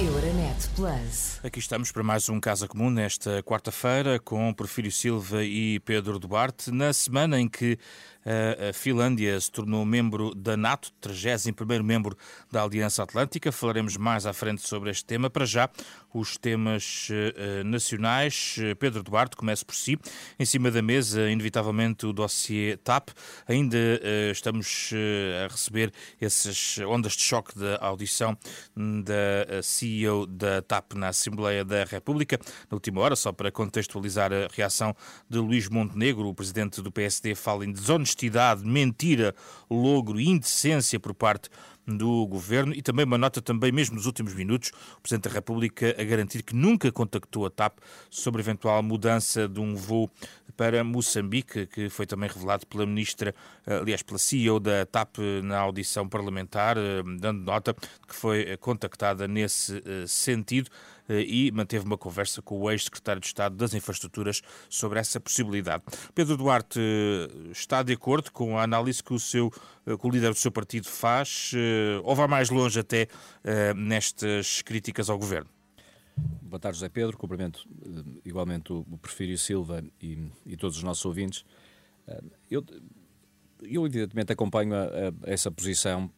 Euronet Plus. Aqui estamos para mais um Casa Comum nesta quarta-feira com Porfírio Silva e Pedro Duarte, na semana em que a Finlândia se tornou membro da NATO, 31º membro da Aliança Atlântica. Falaremos mais à frente sobre este tema. Para já, os temas uh, nacionais. Pedro Duarte, comece por si. Em cima da mesa, inevitavelmente, o dossiê TAP. Ainda estamos a receber essas ondas de choque da audição da CEO da TAP na Assembleia da República. Na última hora, só para contextualizar a reação de Luís Montenegro, o presidente do PSD, fala em desonestidade, mentira, logro e indecência por parte do Governo e também uma nota também, mesmo nos últimos minutos, o Presidente da República a garantir que nunca contactou a TAP sobre eventual mudança de um voo para Moçambique, que foi também revelado pela Ministra, aliás, pela CEO da TAP na audição parlamentar, eh, dando nota que foi contactada nesse eh, sentido. Eh, e manteve uma conversa com o ex-secretário de Estado das Infraestruturas sobre essa possibilidade. Pedro Duarte eh, está de acordo com a análise que o, seu, eh, que o líder do seu partido faz ou vai mais longe até nestas críticas ao governo? Boa tarde, José Pedro. Cumprimento igualmente o Porfírio Silva e, e todos os nossos ouvintes. Eu eu, evidentemente, acompanho a, a, essa posição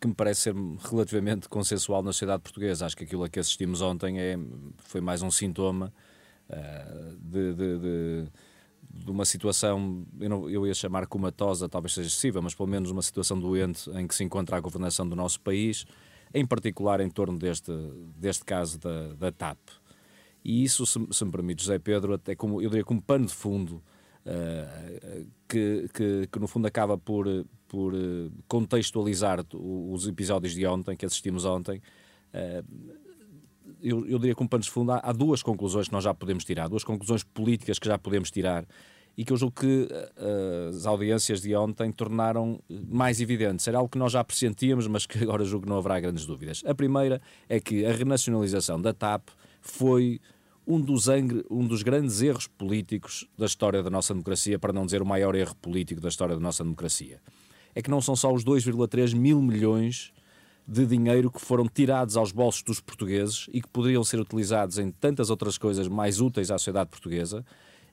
que me parece ser relativamente consensual na sociedade portuguesa. Acho que aquilo a que assistimos ontem é, foi mais um sintoma uh, de, de, de, de, uma situação, eu, não, eu ia chamar comatosa, talvez seja excessiva, mas pelo menos uma situação doente em que se encontra a governação do nosso país, em particular em torno deste, deste caso da, da TAP. E isso, se, se me permite, José Pedro, até como, eu diria como pano de fundo Uh, que, que, que, no fundo acaba por, por eh, contextualizar os episódios de ontem, que assistimos ontem. Uh, eu, eu diria que um pano de fundo, há, há, duas conclusões que nós já podemos tirar, duas conclusões políticas que já podemos tirar e que eu julgo que uh, as audiências de ontem tornaram mais evidentes. Era algo que nós já pressentíamos, mas que agora julgo que não haverá grandes dúvidas. A primeira é que a renacionalização da TAP foi um dos, um dos grandes erros políticos da história da nossa democracia, para não dizer o maior erro político da história da nossa democracia. É que não são só os 2,3 mil milhões de dinheiro que foram tirados aos bolsos dos portugueses e que poderiam ser utilizados em tantas outras coisas mais úteis à sociedade portuguesa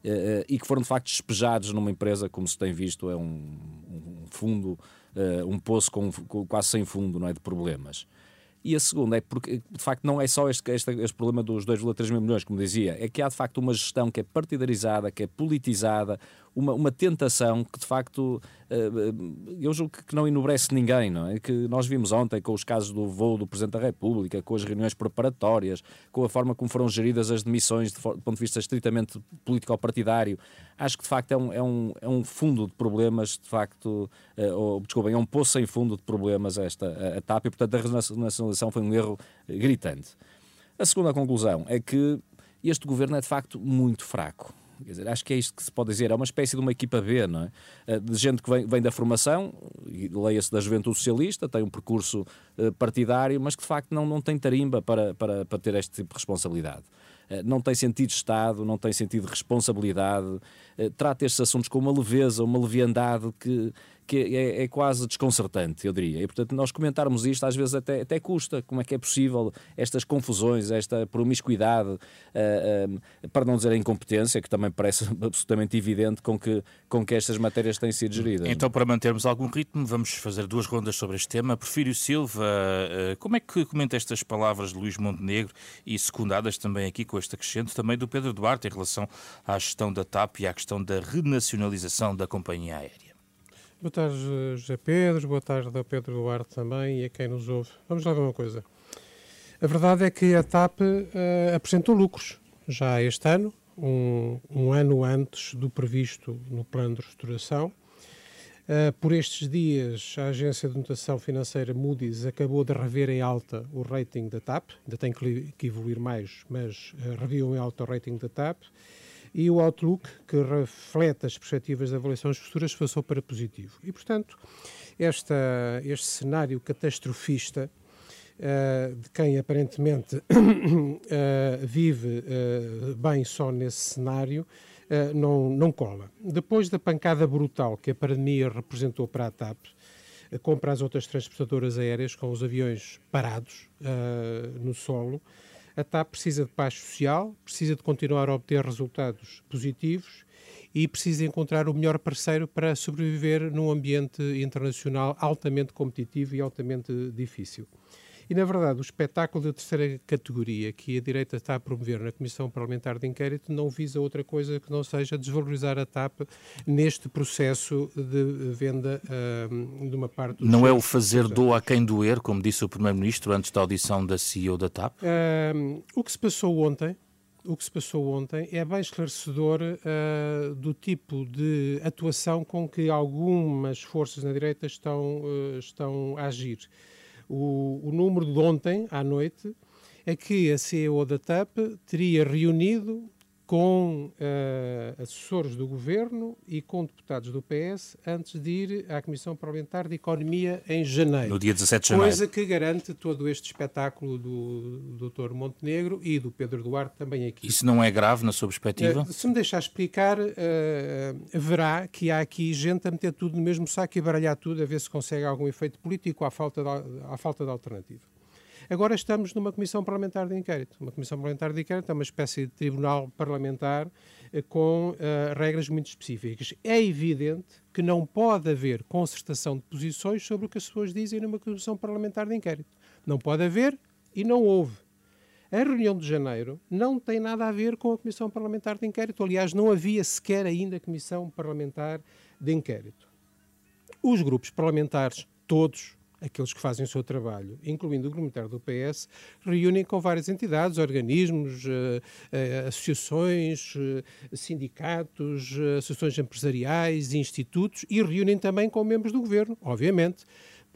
eh, eh, e que foram de facto despejados numa empresa, como se tem visto, é um, um fundo, eh, um poço com, com, quase sem fundo não é, de problemas. E a segunda é porque, de facto, não é só este, este, este problema dos 2,3 mil milhões, como dizia, é que há, de facto, uma gestão que é partidarizada, que é politizada, uma, uma tentação que, de facto, eh, eu julgo que não enobrece ninguém, não é? Que nós vimos ontem com os casos do voo do Presidente da República, com as reuniões preparatórias, com a forma como foram geridas as demissões do ponto de vista estritamente político-partidário. Acho que, de facto, é um, é um, é um fundo de problemas, de facto, uh, ou, desculpem, é um poço sem fundo de problemas esta a, a TAP e, portanto, a renacionalização foi um erro gritante. A segunda conclusão é que este governo é, de facto, muito fraco. Quer dizer, acho que é isto que se pode dizer. É uma espécie de uma equipa B, não é? Eh, de gente que vem, vem da formação, leia-se da juventude socialista, tem um percurso uh, partidário, mas que de facto não, não tem tarimba para, para, para ter este tipo de responsabilidade. Uh, não tem sentido de Estado, não tem sentido de responsabilidade, trata estes assuntos com uma leveza, uma leviandade que, que é, é, quase desconcertante, eu diria. E, portanto, nós comentarmos isto às vezes até, até custa. Como é que é possível estas confusões, esta promiscuidade, uh, para não dizer a incompetência, que também parece absolutamente evidente com que, com que estas matérias têm sido geridas. Então, para mantermos algum ritmo, vamos fazer duas rondas sobre este tema. Porfírio Silva, uh, como é que comenta estas palavras de Luís Montenegro e secundadas também aqui com este acrescento também do Pedro Duarte em relação à gestão da TAP e à questão da renacionalização da companhia aérea? Boa tarde, José Pedro, boa tarde ao Pedro Duarte também e a quem nos ouve. Vamos lá ver uma coisa. A verdade é que a TAP uh, apresentou lucros já este ano, um, um, ano antes do previsto no plano de restauração. Uh, por estes dias, a agência de notação financeira Moody's acabou de rever em alta o rating da TAP, ainda tem que, que evoluir mais, mas uh, reviu em alta o rating da TAP e o Outlook, que reflete as perspectivas de avaliações futuras, passou para positivo. E, portanto, esta, este cenário catastrofista Uh, de quem aparentemente uh, vive uh, bem só nesse cenário, não, não cola. Depois da pancada brutal que a pandemia representou para a TAP, compra as outras transportadoras aéreas com os aviões parados no solo. A TAP precisa de paz social, precisa de continuar a obter resultados positivos e precisa encontrar o melhor parceiro para sobreviver num ambiente internacional altamente competitivo e altamente difícil. E, na verdade, o espetáculo da terceira categoria que a direita está a promover na Comissão Parlamentar de Inquérito não visa outra coisa que não seja desvalorizar a TAP neste processo de venda uh, de uma parte Não é o fazer do a quem doer, como disse o Primeiro-Ministro antes da audição da CEO da TAP? Uh, o que se passou ontem o que se passou ontem é bem esclarecedor uh, do tipo de atuação com que algumas forças na direita estão, uh, estão a agir. O, o número de ontem, à noite, é que a CEO da TAP teria reunido com uh, assessores do governo e com deputados do PS antes de ir à Comissão Parlamentar de Economia em janeiro. No dia 17 de janeiro. Coisa que garante todo este espetáculo do Dr. Montenegro e do Pedro Duarte também aqui. Isso não é grave na sua perspectiva? Uh, se me deixar explicar, uh, verá que há aqui gente a meter tudo no mesmo saco e baralhar tudo a ver se consegue algum efeito político à falta de, à falta de alternativa. Agora estamos numa comissão parlamentar de inquérito. Uma comissão parlamentar de inquérito é uma espécie de tribunal parlamentar eh, com uh, regras muito específicas. É evidente que não pode haver concertação de posições sobre o que as pessoas dizem numa comissão parlamentar de inquérito. Não pode haver e não houve. A reunião de janeiro não tem nada a ver com a Comissão Parlamentar de Inquérito. Aliás, não havia sequer ainda Comissão Parlamentar de Inquérito. Os grupos parlamentares, todos, aqueles que fazem o seu trabalho, incluindo o Comunitário do PS, reúnem com várias entidades, organismos, uh, uh, associações, uh, sindicatos, associações empresariais, institutos e reúnem também com membros do governo, obviamente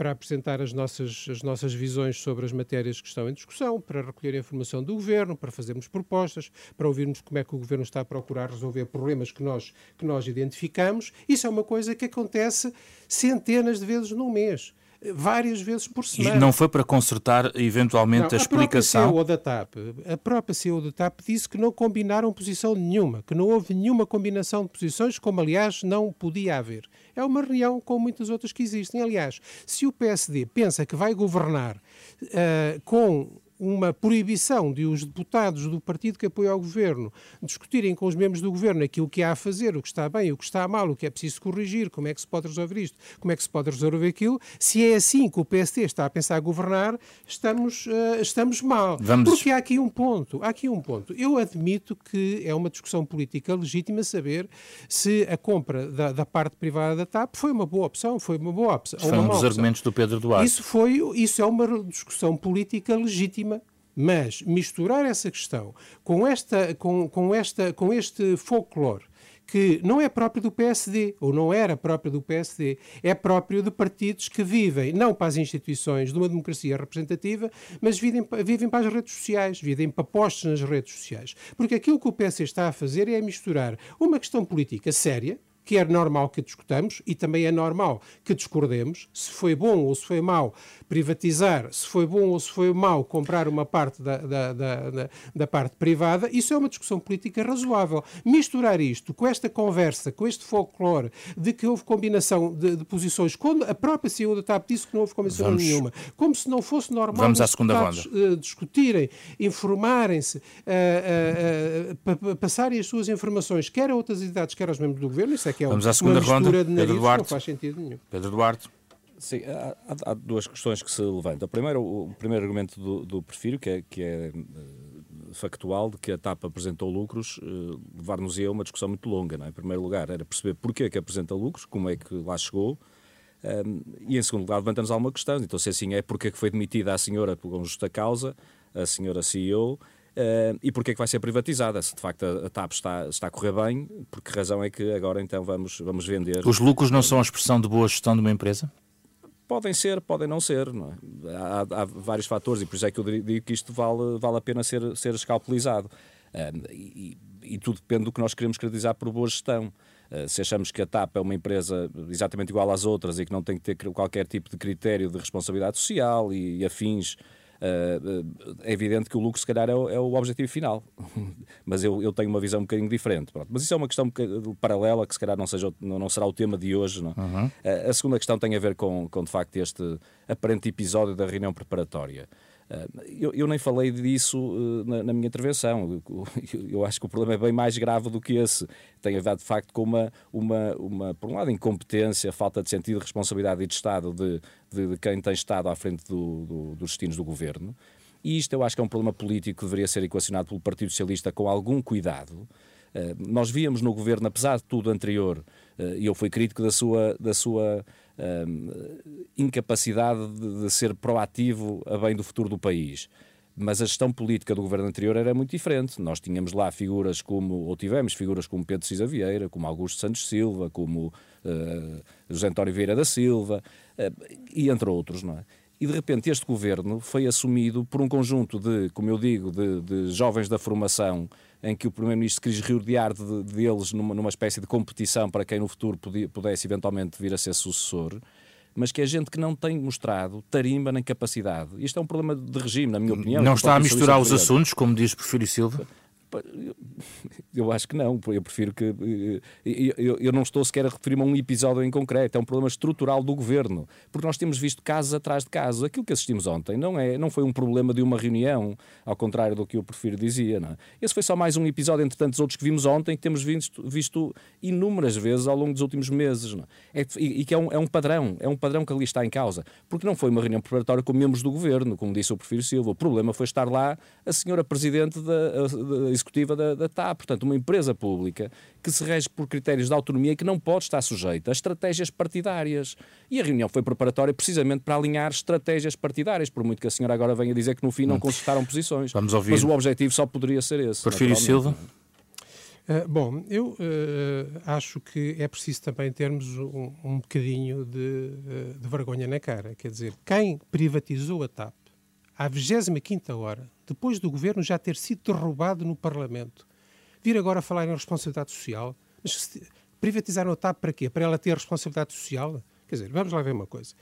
para apresentar as nossas, as nossas visões sobre as matérias que estão em discussão, para recolher a informação do Governo, para fazermos propostas, para ouvirmos como é que o Governo está a procurar resolver problemas que nós, que nós identificamos. Isso é uma coisa que acontece centenas de vezes num mês várias vezes por semana. E não foi para consertar eventualmente não, a, a explicação? CEO da TAP, a própria CEO da TAP disse que não combinaram posição nenhuma, que não houve nenhuma combinação de posições, como aliás não podia haver. É uma reunião como muitas outras que existem. Aliás, se o PSD pensa que vai governar uh, com uma proibição de os deputados do partido que apoia o governo discutirem com os membros do governo aquilo que há a fazer, o que está bem, o que está mal, o que é preciso corrigir, como é que se pode resolver isto, como é que se pode resolver aquilo. Se é assim que o PST está a pensar a governar, estamos, uh, estamos mal. Vamos... Porque há aqui um ponto, há aqui um ponto. Eu admito que é uma discussão política legítima saber se a compra da, da parte privada da TAP foi uma boa opção, foi uma boa opção. Foi um dos opção. argumentos do Pedro Duarte. Isso, foi, isso é uma discussão política legítima mas misturar essa questão com, esta, com, com, esta, com este folclore que não é próprio do PSD, ou não era próprio do PSD, é próprio de partidos que vivem, não para as instituições de uma democracia representativa, mas vivem, vivem para as redes sociais, vivem para postos nas redes sociais. Porque aquilo que o PSD está a fazer é misturar uma questão política séria, que é normal que discutamos e também é normal que discordemos se foi bom ou se foi mau privatizar, se foi bom ou se foi mau comprar uma parte da, da, da, da, parte privada, isso é uma discussão política razoável. Misturar isto com esta conversa, com este folclore de que houve combinação de, de posições, quando a própria CEO da TAP disse que não houve combinação vamos, nenhuma, como se não fosse normal vamos à segunda ronda. Uh, discutirem, informarem-se, uh, uh, passarem as suas informações, quer a outras entidades, quer aos membros do governo, isso é que é Vamos à segunda ronda. Pedro Duarte. Não faz sentido nenhum. Pedro Duarte. Sim, há, há, duas questões que se levantam. Primeiro, o primeiro argumento do, do Perfiro, que é, que é uh, factual, de que a TAP apresentou lucros, uh, levar-nos-ia a uma discussão muito longa. Não é? Em primeiro lugar, era perceber porquê que apresenta lucros, como é que lá chegou, um, ehm, e em segundo lugar, levantamos alguma questão. Então, se assim é, porquê que foi demitida a senhora por justa causa, a senhora CEO, Uh, e porquê é que vai ser privatizada? Se de facto a, a TAP está, está a correr bem, por que razão é que agora então vamos, vamos vender? Os lucros não são a expressão de boa gestão de uma empresa? Podem ser, podem não ser. Não é? há, há, vários fatores e por isso é que eu digo que isto vale, vale a pena ser, ser escalpelizado. Uh, e, e, tudo depende do que nós queremos caracterizar por boa gestão. Uh, se achamos que a TAP é uma empresa exatamente igual às outras e que não tem que ter qualquer tipo de critério de responsabilidade social e, e afins é evidente que o lucro, se calhar, é o, é o objetivo final. Mas eu, eu, tenho uma visão um bocadinho diferente. Pronto. Mas isso é uma questão paralela que, se calhar, não, seja, não, não será o tema de hoje. Não? Uhum. A segunda questão tem a ver com, com, de facto, este aparente episódio da reunião preparatória. Eu, eu, nem falei disso na, na minha intervenção. Eu, eu, acho que o problema é bem mais grave do que esse. Tem a ver, de facto, com uma, uma, uma por um lado, incompetência, falta de sentido de responsabilidade e de Estado de, de, de quem tem estado à frente do, do, dos destinos do governo. E isto eu acho que é um problema político que deveria ser equacionado pelo Partido Socialista com algum cuidado. nós víamos no governo, apesar de tudo anterior, e eu fui crítico da sua, da sua incapacidade de, de ser proativo a bem do futuro do país mas a gestão política do governo anterior era muito diferente. Nós tínhamos lá figuras como, ou tivemos figuras como Pedro Cisa Vieira, como Augusto Santos Silva, como uh, José António Vieira da Silva, uh, e entre outros, não é? E de repente este governo foi assumido por um conjunto de, como eu digo, de, de jovens da formação em que o Primeiro-Ministro quis rodear de, deles numa, numa espécie de competição para quem no futuro podia, pudesse eventualmente vir a ser sucessor, mas que é gente que não tem mostrado tarimba nem capacidade. Isto é um problema de regime, na minha opinião. Não está a misturar os assuntos, como diz Porfírio Silva? Eu acho que não, eu prefiro que. Eu, eu não estou sequer a referir-me a um episódio em concreto, é um problema estrutural do governo, porque nós temos visto casos atrás de casos. Aquilo que assistimos ontem não, é, não foi um problema de uma reunião, ao contrário do que eu prefiro dizia. Não é? Esse foi só mais um episódio entre tantos outros que vimos ontem, que temos visto, visto inúmeras vezes ao longo dos últimos meses. É? é e, e, que é um, é um padrão, é um padrão que ali está em causa, porque não foi uma reunião preparatória com membros do governo, como disse o Prefiro Silva. O problema foi estar lá a senhora Presidente da, da executiva da, da TAP, portanto, uma empresa pública que se rege por critérios de autonomia e que não pode estar sujeita a estratégias partidárias. E a reunião foi preparatória precisamente para alinhar estratégias partidárias, por muito que a senhora agora venha dizer que no fim não consultaram posições. Vamos ouvir. Mas o objetivo só poderia ser esse. Porfírio Silva? Uh, bom, eu uh, acho que é preciso também termos um, um bocadinho de, uh, de vergonha na cara. Quer dizer, quem privatizou a TAP à 25 hora, depois do governo já ter sido derrubado no Parlamento, vir agora falar em responsabilidade social, mas privatizaram a TAP para quê? Para ela ter responsabilidade social? Quer dizer, vamos lá ver uma coisa.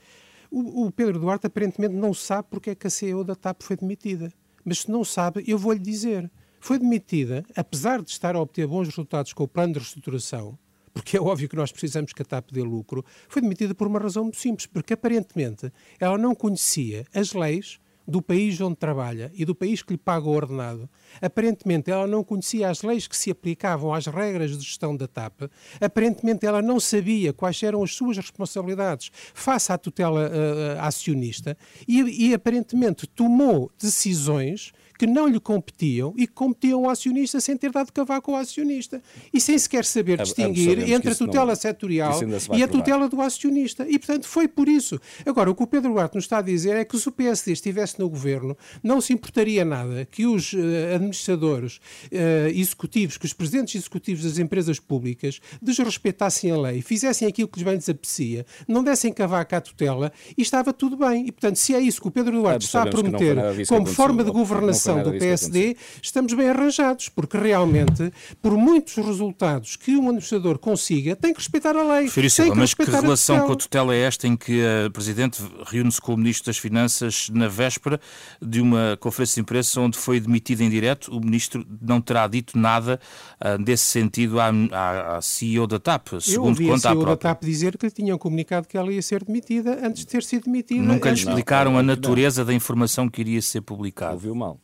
O, o Pedro Duarte aparentemente não sabe porque é que a CEO da TAP foi demitida. Mas se não sabe, eu vou-lhe dizer. Foi demitida, apesar de estar a obter bons resultados com o plano de reestruturação, porque é óbvio que nós precisamos que a TAP dê lucro, foi demitida por uma razão muito simples, porque aparentemente ela não conhecia as leis do país onde trabalha e do país que lhe paga o ordenado. Aparentemente ela não conhecia as leis que se aplicavam às regras de gestão da TAP. Aparentemente ela não sabia quais eram as suas responsabilidades face à tutela uh, acionista e, e aparentemente tomou decisões que não lhe competiam e que competiam ao acionista sem ter dado cavaco ao acionista e sem sequer saber distinguir entre a tutela não, setorial e a tutela do acionista. E, portanto, foi por isso. Agora, o que o Pedro Duarte nos está a dizer é que se o PSD estivesse no governo, não se importaria nada que os uh, administradores uh, executivos, que os presidentes executivos das empresas públicas desrespeitassem a lei, fizessem aquilo que lhes bem desapetecia, não dessem cavaco à tutela e estava tudo bem. E, portanto, se é isso que o Pedro Duarte está a prometer como forma de governação do PSD, estamos bem arranjados, porque realmente, por muitos resultados que um administrador consiga, tem que respeitar a lei. Filho Silva, mas que relação com a tutela é esta em que a Presidente reúne-se com o Ministro das Finanças na véspera de uma conferência de imprensa onde foi demitido em direto? O Ministro não terá dito nada uh, desse sentido à, à, à, CEO da TAP, segundo Eu ouvi conta a CEO da TAP dizer que lhe tinham comunicado que ela ia ser demitida antes de ter sido demitida. Nunca lhe explicaram não, a natureza não. da informação que iria ser publicada. Ouviu mal.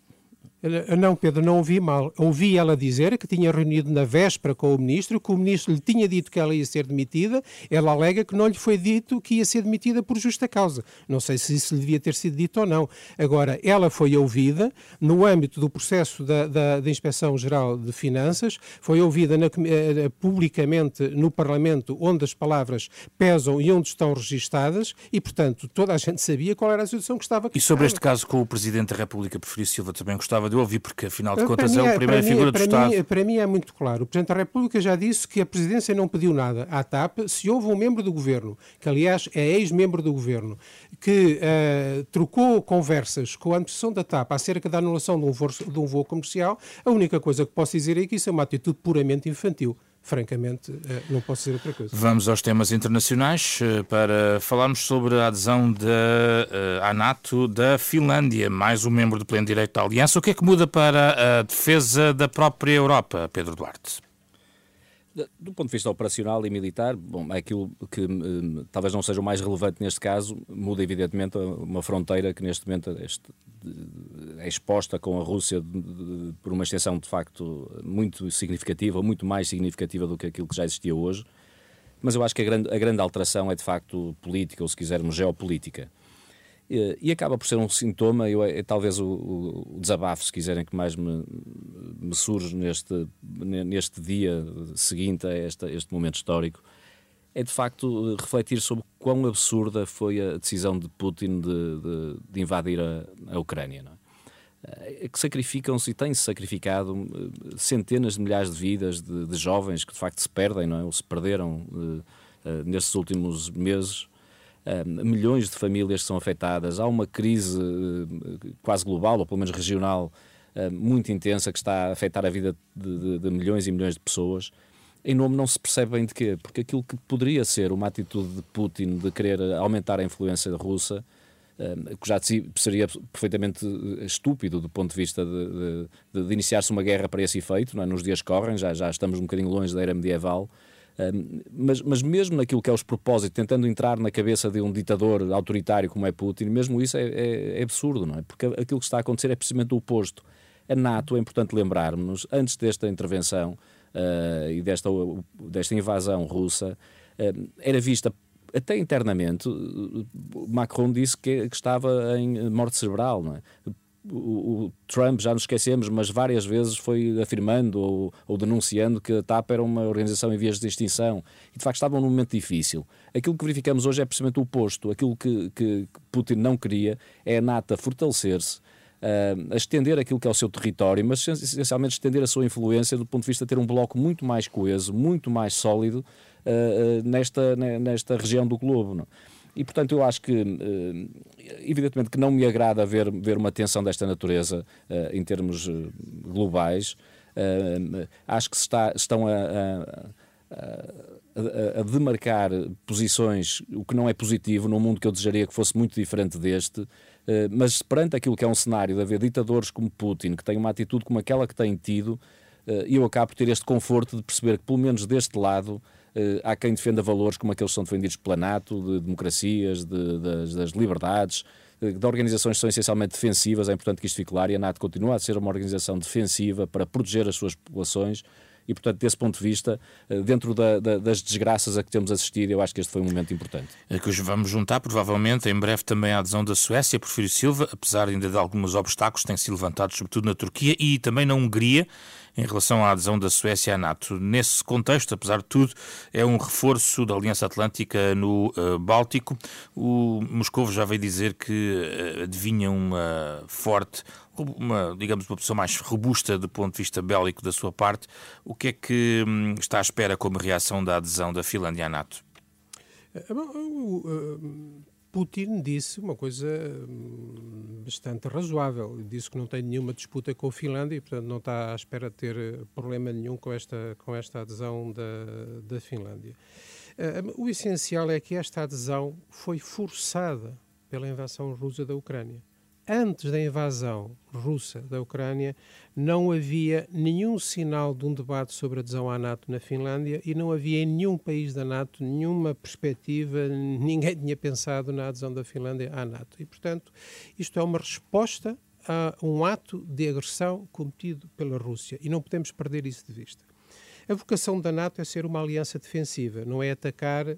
Não, Pedro, não ouvi mal. Ouvi ela dizer que tinha reunido na véspera com o ministro, que o ministro lhe tinha dito que ela ia ser demitida. Ela alega que não lhe foi dito que ia ser demitida por justa causa. Não sei se isso lhe devia ter sido dito ou não. Agora, ela foi ouvida no âmbito do processo da, da, da Inspeção-Geral de Finanças, foi ouvida na, eh, publicamente no Parlamento, onde as palavras pesam e onde estão registadas, e, portanto, toda a gente sabia qual era a situação que estava. E sobre este caso com o Presidente da República, Preferido Silva, também gostava de de ouvir, porque afinal de contas é a primeira figura do Estado. Mim, para mim é muito claro. O Presidente da República já disse que a Presidência não pediu nada à TAP se houve um membro do Governo, que aliás é ex-membro do Governo, que uh, trocou conversas com a administração da TAP acerca da anulação de um, voo, de um voo comercial, a única coisa que posso dizer é que isso é uma atitude puramente infantil francamente, eh, não posso dizer outra coisa. Vamos aos temas internacionais eh, para falarmos sobre a adesão da, eh, à NATO da Finlândia, mais um membro do pleno direito da Aliança. O que é que muda para a defesa da própria Europa, Pedro Duarte? Do ponto de vista operacional e militar, bom, é aquilo que um, talvez não seja o mais relevante neste caso, muda evidentemente uma fronteira que neste momento este, é exposta com a Rússia por uma extensão de facto muito significativa, muito mais significativa do que aquilo que já existia hoje. Mas eu acho que a grande, a grande alteração é de facto política, ou se quisermos, geopolítica. E, acaba por ser um sintoma, eu, é, é talvez o, o, desabafo, se quiserem, que mais me, me surge neste, neste dia seguinte a esta, este momento histórico, é de facto refletir sobre quão absurda foi a decisão de Putin de, de, de invadir a, a Ucrânia. É? é que sacrificam-se e têm-se sacrificado eh, centenas de milhares de vidas de, de, jovens que de facto se perdem, não é? ou se perderam uh, uh, nestes últimos meses milhões de famílias são afetadas, há uma crise eh, quase global, ou pelo menos regional, muito intensa, que está a afetar a vida de, de, de milhões e milhões de pessoas. Em nome não se percebe bem de quê, porque aquilo que poderia ser uma atitude de Putin de querer aumentar a influência russa, que já seria perfeitamente estúpido do ponto de vista de, de, de iniciar-se uma guerra para esse efeito, é? nos dias que correm, já, já estamos um bocadinho longe da era medieval, mas, mas mesmo naquilo que é os propósitos, tentando entrar na cabeça de um ditador autoritário como é Putin, mesmo isso é, é, é absurdo, não é? Porque aquilo que está a acontecer é precisamente o oposto. A NATO, é importante lembrarmos, antes desta intervenção uh, e desta, desta invasão russa, uh, era vista até internamente, Macron disse que, que, estava em morte cerebral, não é? O, Trump, já nos esquecemos, mas várias vezes foi afirmando ou, ou, denunciando que a TAP era uma organização em vias de extinção e de facto estavam num momento difícil. Aquilo que verificamos hoje é precisamente o oposto. Aquilo que, que Putin não queria é a NATO fortalecer-se. Uh, a estender aquilo que é o seu território, mas essencialmente estender a sua influência do ponto de vista de ter um bloco muito mais coeso, muito mais sólido uh, uh, nesta, nesta região do globo. Não? E, portanto, eu acho que, eh, evidentemente, que não me agrada ver, ver uma tensão desta natureza eh, em termos eh, globais. Acho que se está, estão a, a, a, demarcar posições, o que não é positivo, num mundo que eu desejaria que fosse muito diferente deste, mas perante aquilo que é um cenário de haver ditadores como Putin, que têm uma atitude como aquela que têm tido, eu acabo por ter este conforto de perceber que, pelo menos deste lado, há quem defenda valores como aqueles que são defendidos pela NATO, de democracias, de, das, das liberdades, eh, de organizações que são essencialmente defensivas, é importante que isto fique claro, e a NATO continua a ser uma organização defensiva para proteger as suas populações e, portanto, desse ponto de vista, eh, dentro da, da, das desgraças a que temos assistido, eu acho que este foi um momento importante. É que hoje vamos juntar, provavelmente, em breve também a adesão da Suécia, Porfírio Silva, apesar ainda de alguns obstáculos sido levantados, sobretudo na Turquia e também na Hungria, em relação à adesão da Suécia à NATO. Nesse contexto, apesar de tudo, é um reforço da Aliança Atlântica no uh, Báltico. O Moscou já veio dizer que uh, adivinha uma forte uma, digamos, uma pessoa mais robusta do ponto de vista bélico da sua parte. O que é que hum, está à espera como reação da adesão da Finlândia à NATO? Eh, bom, Putin disse uma coisa hum, bastante razoável. Disse que não tem nenhuma disputa com a Finlândia e, portanto, não está à espera de ter eh, problema nenhum com esta, com esta adesão da, da Finlândia. Uh, o essencial é que esta adesão foi forçada pela invasão russa da Ucrânia antes da invasão russa da Ucrânia, não havia nenhum sinal de um debate sobre adesão à NATO na Finlândia e não havia em nenhum país da NATO nenhuma perspectiva, ninguém tinha pensado na adesão da Finlândia à NATO. E, portanto, isto é uma resposta a um ato de agressão cometido pela Rússia e não podemos perder isso de vista. A vocação da NATO é ser uma aliança defensiva, não é atacar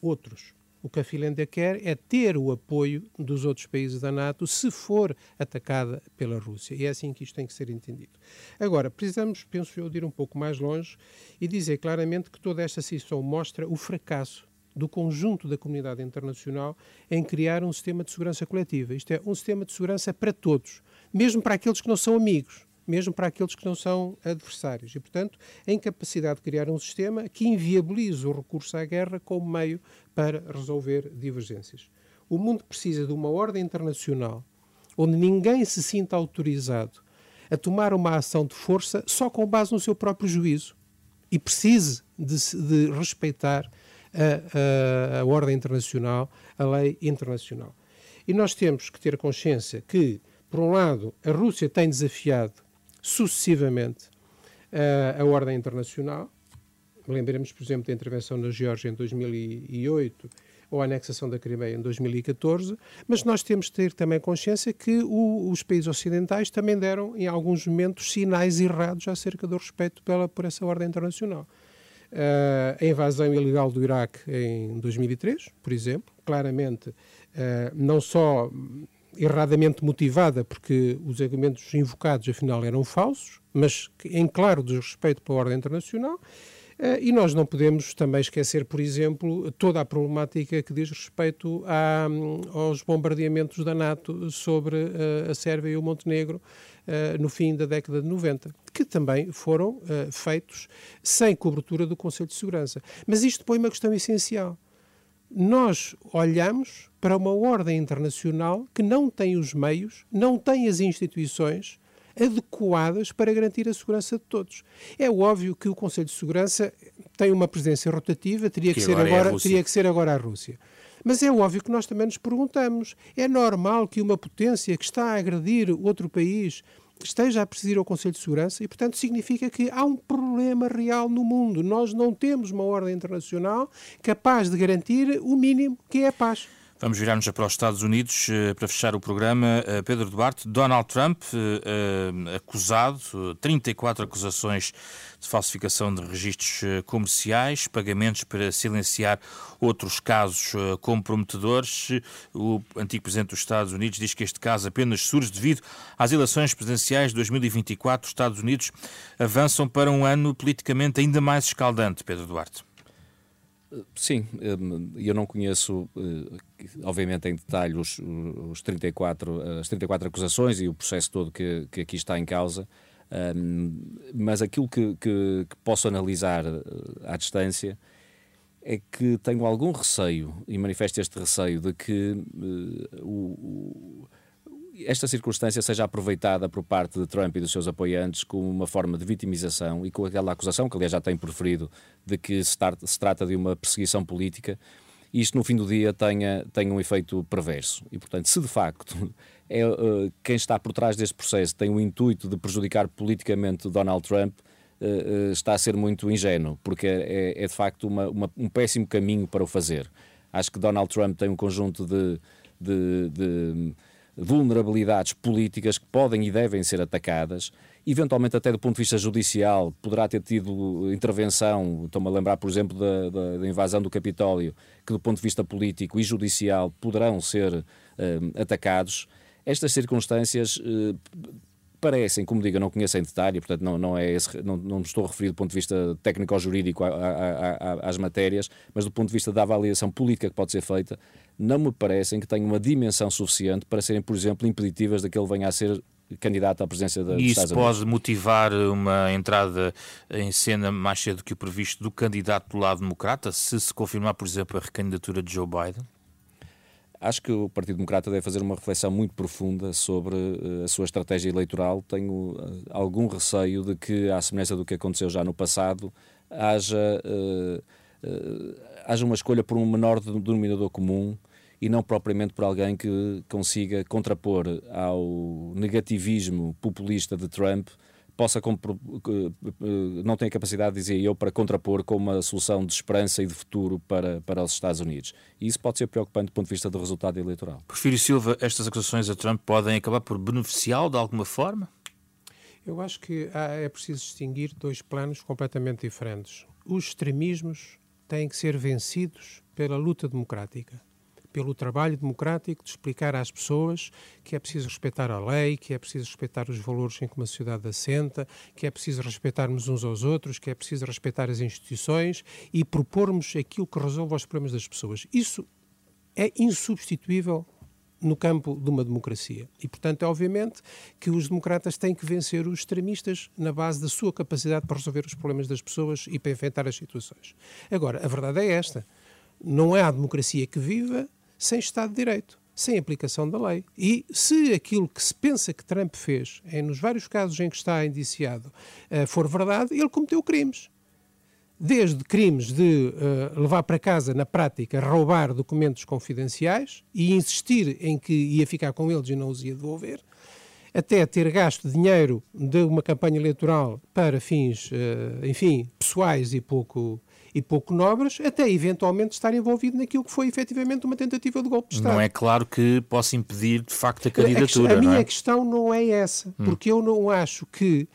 outros. O que a Finlândia quer é ter o apoio dos outros países da NATO se for atacada pela Rússia. E é assim que isto tem que ser entendido. Agora, precisamos, penso eu, de ir um pouco mais longe e dizer claramente que toda esta situação mostra o fracasso do conjunto da comunidade internacional em criar um sistema de segurança coletiva. Isto é, um sistema de segurança para todos, mesmo para aqueles que não são amigos mesmo para aqueles que não são adversários. E, portanto, a incapacidade de criar um sistema que inviabilize o recurso à guerra como meio para resolver divergências. O mundo precisa de uma ordem internacional onde ninguém se sinta autorizado a tomar uma ação de força só com base no seu próprio juízo. e precise de, de respeitar a, a, a ordem internacional, a lei internacional. E nós temos que ter consciência que, por um lado, a Rússia tem desafiado sucessivamente a, a ordem internacional. Lembremos, por exemplo, da intervenção na Geórgia em 2008 ou a anexação da Crimeia em 2014, mas nós temos de ter também consciência que o, os países ocidentais também deram, em alguns momentos, sinais errados acerca do respeito pela, por essa ordem internacional. Uh, a invasão ilegal do Iraque em 2003, por exemplo, claramente uh, não só erradamente motivada, porque os argumentos invocados afinal eram falsos, mas em claro desrespeito pela ordem internacional, eh, e nós não podemos também esquecer, por exemplo, toda a problemática que diz respeito a, aos bombardeamentos da NATO sobre eh, a Sérvia e o Montenegro eh, no fim da década de 90, que também foram feitos sem cobertura do Conselho de Segurança. Mas isto põe uma questão essencial. Nós olhamos para uma ordem internacional que não tem os meios, não tem as instituições adequadas para garantir a segurança de todos. É óbvio que o Conselho de Segurança tem uma presença rotativa, teria que, que ser agora, agora é teria que ser agora a Rússia. Mas é óbvio que nós também nos perguntamos: é normal que uma potência que está a agredir outro país esteja a presidir ao Conselho de Segurança e, portanto, significa que há um problema real no mundo. Nós não temos uma ordem internacional capaz de garantir o mínimo que é a paz. Vamos virar-nos para os Estados Unidos eh, para fechar o programa. Eh, Pedro Duarte, Donald Trump, eh, acusado, 34 acusações de falsificação de registros comerciais, pagamentos para silenciar outros casos comprometedores. O antigo presidente dos Estados Unidos diz que este caso apenas surge devido às eleições presidenciais de 2024. Os Estados Unidos avançam para um ano politicamente ainda mais escaldante, Pedro Duarte. Sim, hum, eu não conheço, eh, obviamente, em detalhe os, os 34, as 34 acusações e o processo todo que, que aqui está em causa, hum, mas aquilo que, que, que posso analisar eh, à distância é que tenho algum receio, e manifesto este receio, de que uh, o, esta circunstância seja aproveitada por parte de Trump e dos seus apoiantes como uma forma de vitimização e com aquela acusação, que aliás já tem proferido, de que se, se trata de uma perseguição política, isto no fim do dia tenha, tenha um efeito perverso. E, portanto, se de facto é, uh, quem está por trás deste processo tem o intuito de prejudicar politicamente Donald Trump, uh, uh, está a ser muito ingênuo, porque é, é, é de facto uma, uma, um péssimo caminho para o fazer. Acho que Donald Trump tem um conjunto de, de, de vulnerabilidades políticas que podem e devem ser atacadas. Eventualmente, até do ponto de vista judicial, poderá ter tido intervenção. Estou-me a lembrar, por exemplo, da, da, da, invasão do Capitólio, que do ponto de vista político e judicial poderão ser uh, atacados. Estas circunstâncias uh, parecem, como digo, não conheço em detalhe, portanto não, não, é esse, não, não estou a referir do ponto de vista técnico-jurídico às matérias, mas do ponto de vista da avaliação política que pode ser feita, não me parecem que tenham uma dimensão suficiente para serem, por exemplo, impeditivas de que ele venha a ser candidato à presidência da, e Estados Unidos. isso pode motivar uma entrada em cena mais cedo que o previsto do candidato do lado democrata, se se confirmar, por exemplo, a recandidatura de Joe Biden? Acho que o Partido Democrata deve fazer uma reflexão muito profunda sobre uh, a sua estratégia eleitoral. Tenho uh, algum receio de que, à semelhança do que aconteceu já no passado, haja, uh, haja uma escolha por um menor denominador comum e não propriamente por alguém que consiga contrapor ao negativismo populista de Trump possa não tem a capacidade, dizia eu, para contrapor com uma solução de esperança e de futuro para, para os Estados Unidos. E isso pode ser preocupante do ponto de vista do resultado eleitoral. Porfírio Silva, estas acusações a Trump podem acabar por beneficiá-lo de alguma forma? Eu acho que há, é preciso distinguir dois planos completamente diferentes. Os extremismos têm que ser vencidos pela luta democrática pelo trabalho democrático de explicar às pessoas que é preciso respeitar a lei, que é preciso respeitar os valores em que uma sociedade assenta, que é preciso respeitarmos uns aos outros, que é preciso respeitar as instituições e propormos aquilo que resolve os problemas das pessoas. Isso é insubstituível no campo de uma democracia. E, portanto, é obviamente que os democratas têm que vencer os extremistas na base da sua capacidade para resolver os problemas das pessoas e para enfrentar as situações. Agora, a verdade é esta. Não é a democracia que viva sem Estado de Direito, sem aplicação da lei. E se aquilo que se pensa que Trump fez, é, nos vários casos em que está indiciado, uh, for verdade, ele cometeu crimes. desde crimes de uh, levar para casa, na prática, roubar documentos confidenciais e insistir em que ia ficar com eles e não os ia devolver, até ter gasto dinheiro de uma campanha eleitoral para fins, uh, enfim, pessoais e pouco e pouco nobres, até eventualmente estar envolvido naquilo que foi efetivamente uma tentativa de golpe de Estado. Não é claro que possa impedir de facto a candidatura. A, a minha é? questão não é essa, hum. porque eu não acho que,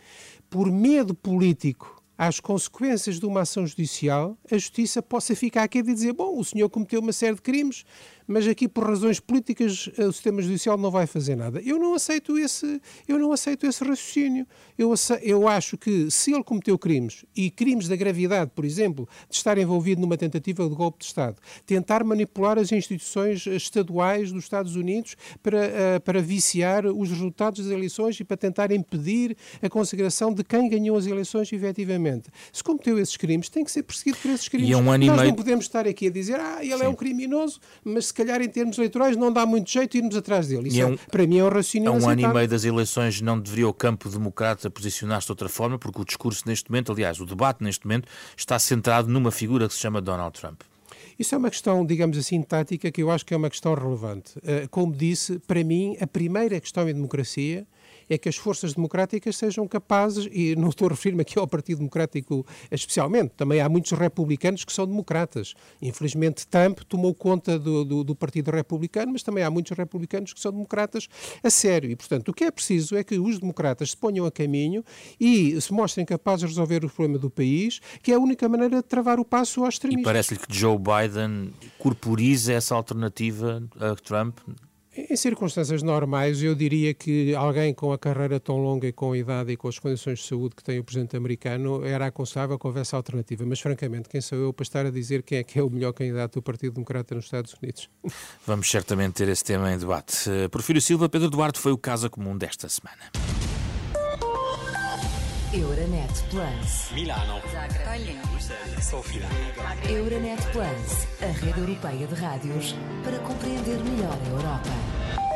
por medo político às consequências de uma ação judicial, a justiça possa ficar aqui e dizer: bom, o senhor cometeu uma série de crimes, mas aqui por razões políticas o sistema judicial não vai fazer nada. Eu não aceito esse, eu não aceito esse raciocínio. Eu, eu acho que se ele cometeu crimes e crimes da gravidade, por exemplo, de estar envolvido numa tentativa de golpe de Estado, tentar manipular as instituições estaduais dos Estados Unidos para, uh, para viciar os resultados das eleições e para tentar impedir a consagração de quem ganhou as eleições efetivamente. Se cometeu esses crimes, tem que ser perseguido por esses crimes. E é um ano Nós meio... não podemos estar aqui a dizer, ah, ele Sim. é um criminoso, mas se calhar em termos eleitorais não dá muito jeito irmos atrás dele. Isso é um, é, para mim é um raciocínio Há um ano e meio das eleições não deveria o campo democrata posicionar-se de outra forma, porque o discurso neste momento, aliás, o debate neste momento, está centrado numa figura que se chama Donald Trump. Isso é uma questão, digamos assim, tática, que eu acho que é uma questão relevante. Eh, como disse, para mim, a primeira questão em democracia é que as forças democráticas sejam capazes, e não estou a referir-me aqui ao Partido Democrático especialmente, também há muitos republicanos que são democratas. Infelizmente, Trump tomou conta do, do, do Partido Republicano, mas também há muitos republicanos que são democratas a sério. E, portanto, o que é preciso é que os democratas se ponham a caminho e se mostrem capazes de resolver o problema do país, que é a única maneira de travar o passo ao extremismo. E parece-lhe que Joe Biden corporiza essa alternativa a Trump em circunstâncias normais, eu diria que alguém com a carreira tão longa e com a idade e com as condições de saúde que tem o presidente americano era aconselhável que houvesse alternativa. Mas, francamente, quem sou eu para estar a dizer quem é que é o melhor candidato do Partido Democrata nos Estados Unidos? Vamos certamente ter esse tema em debate. Porfírio Silva, Pedro Duarte foi o Casa Comum desta semana. Euronet Plus. Milano. Zagreb. Sofia. Euronet Plus, a rede europeia de rádios para compreender melhor a Europa.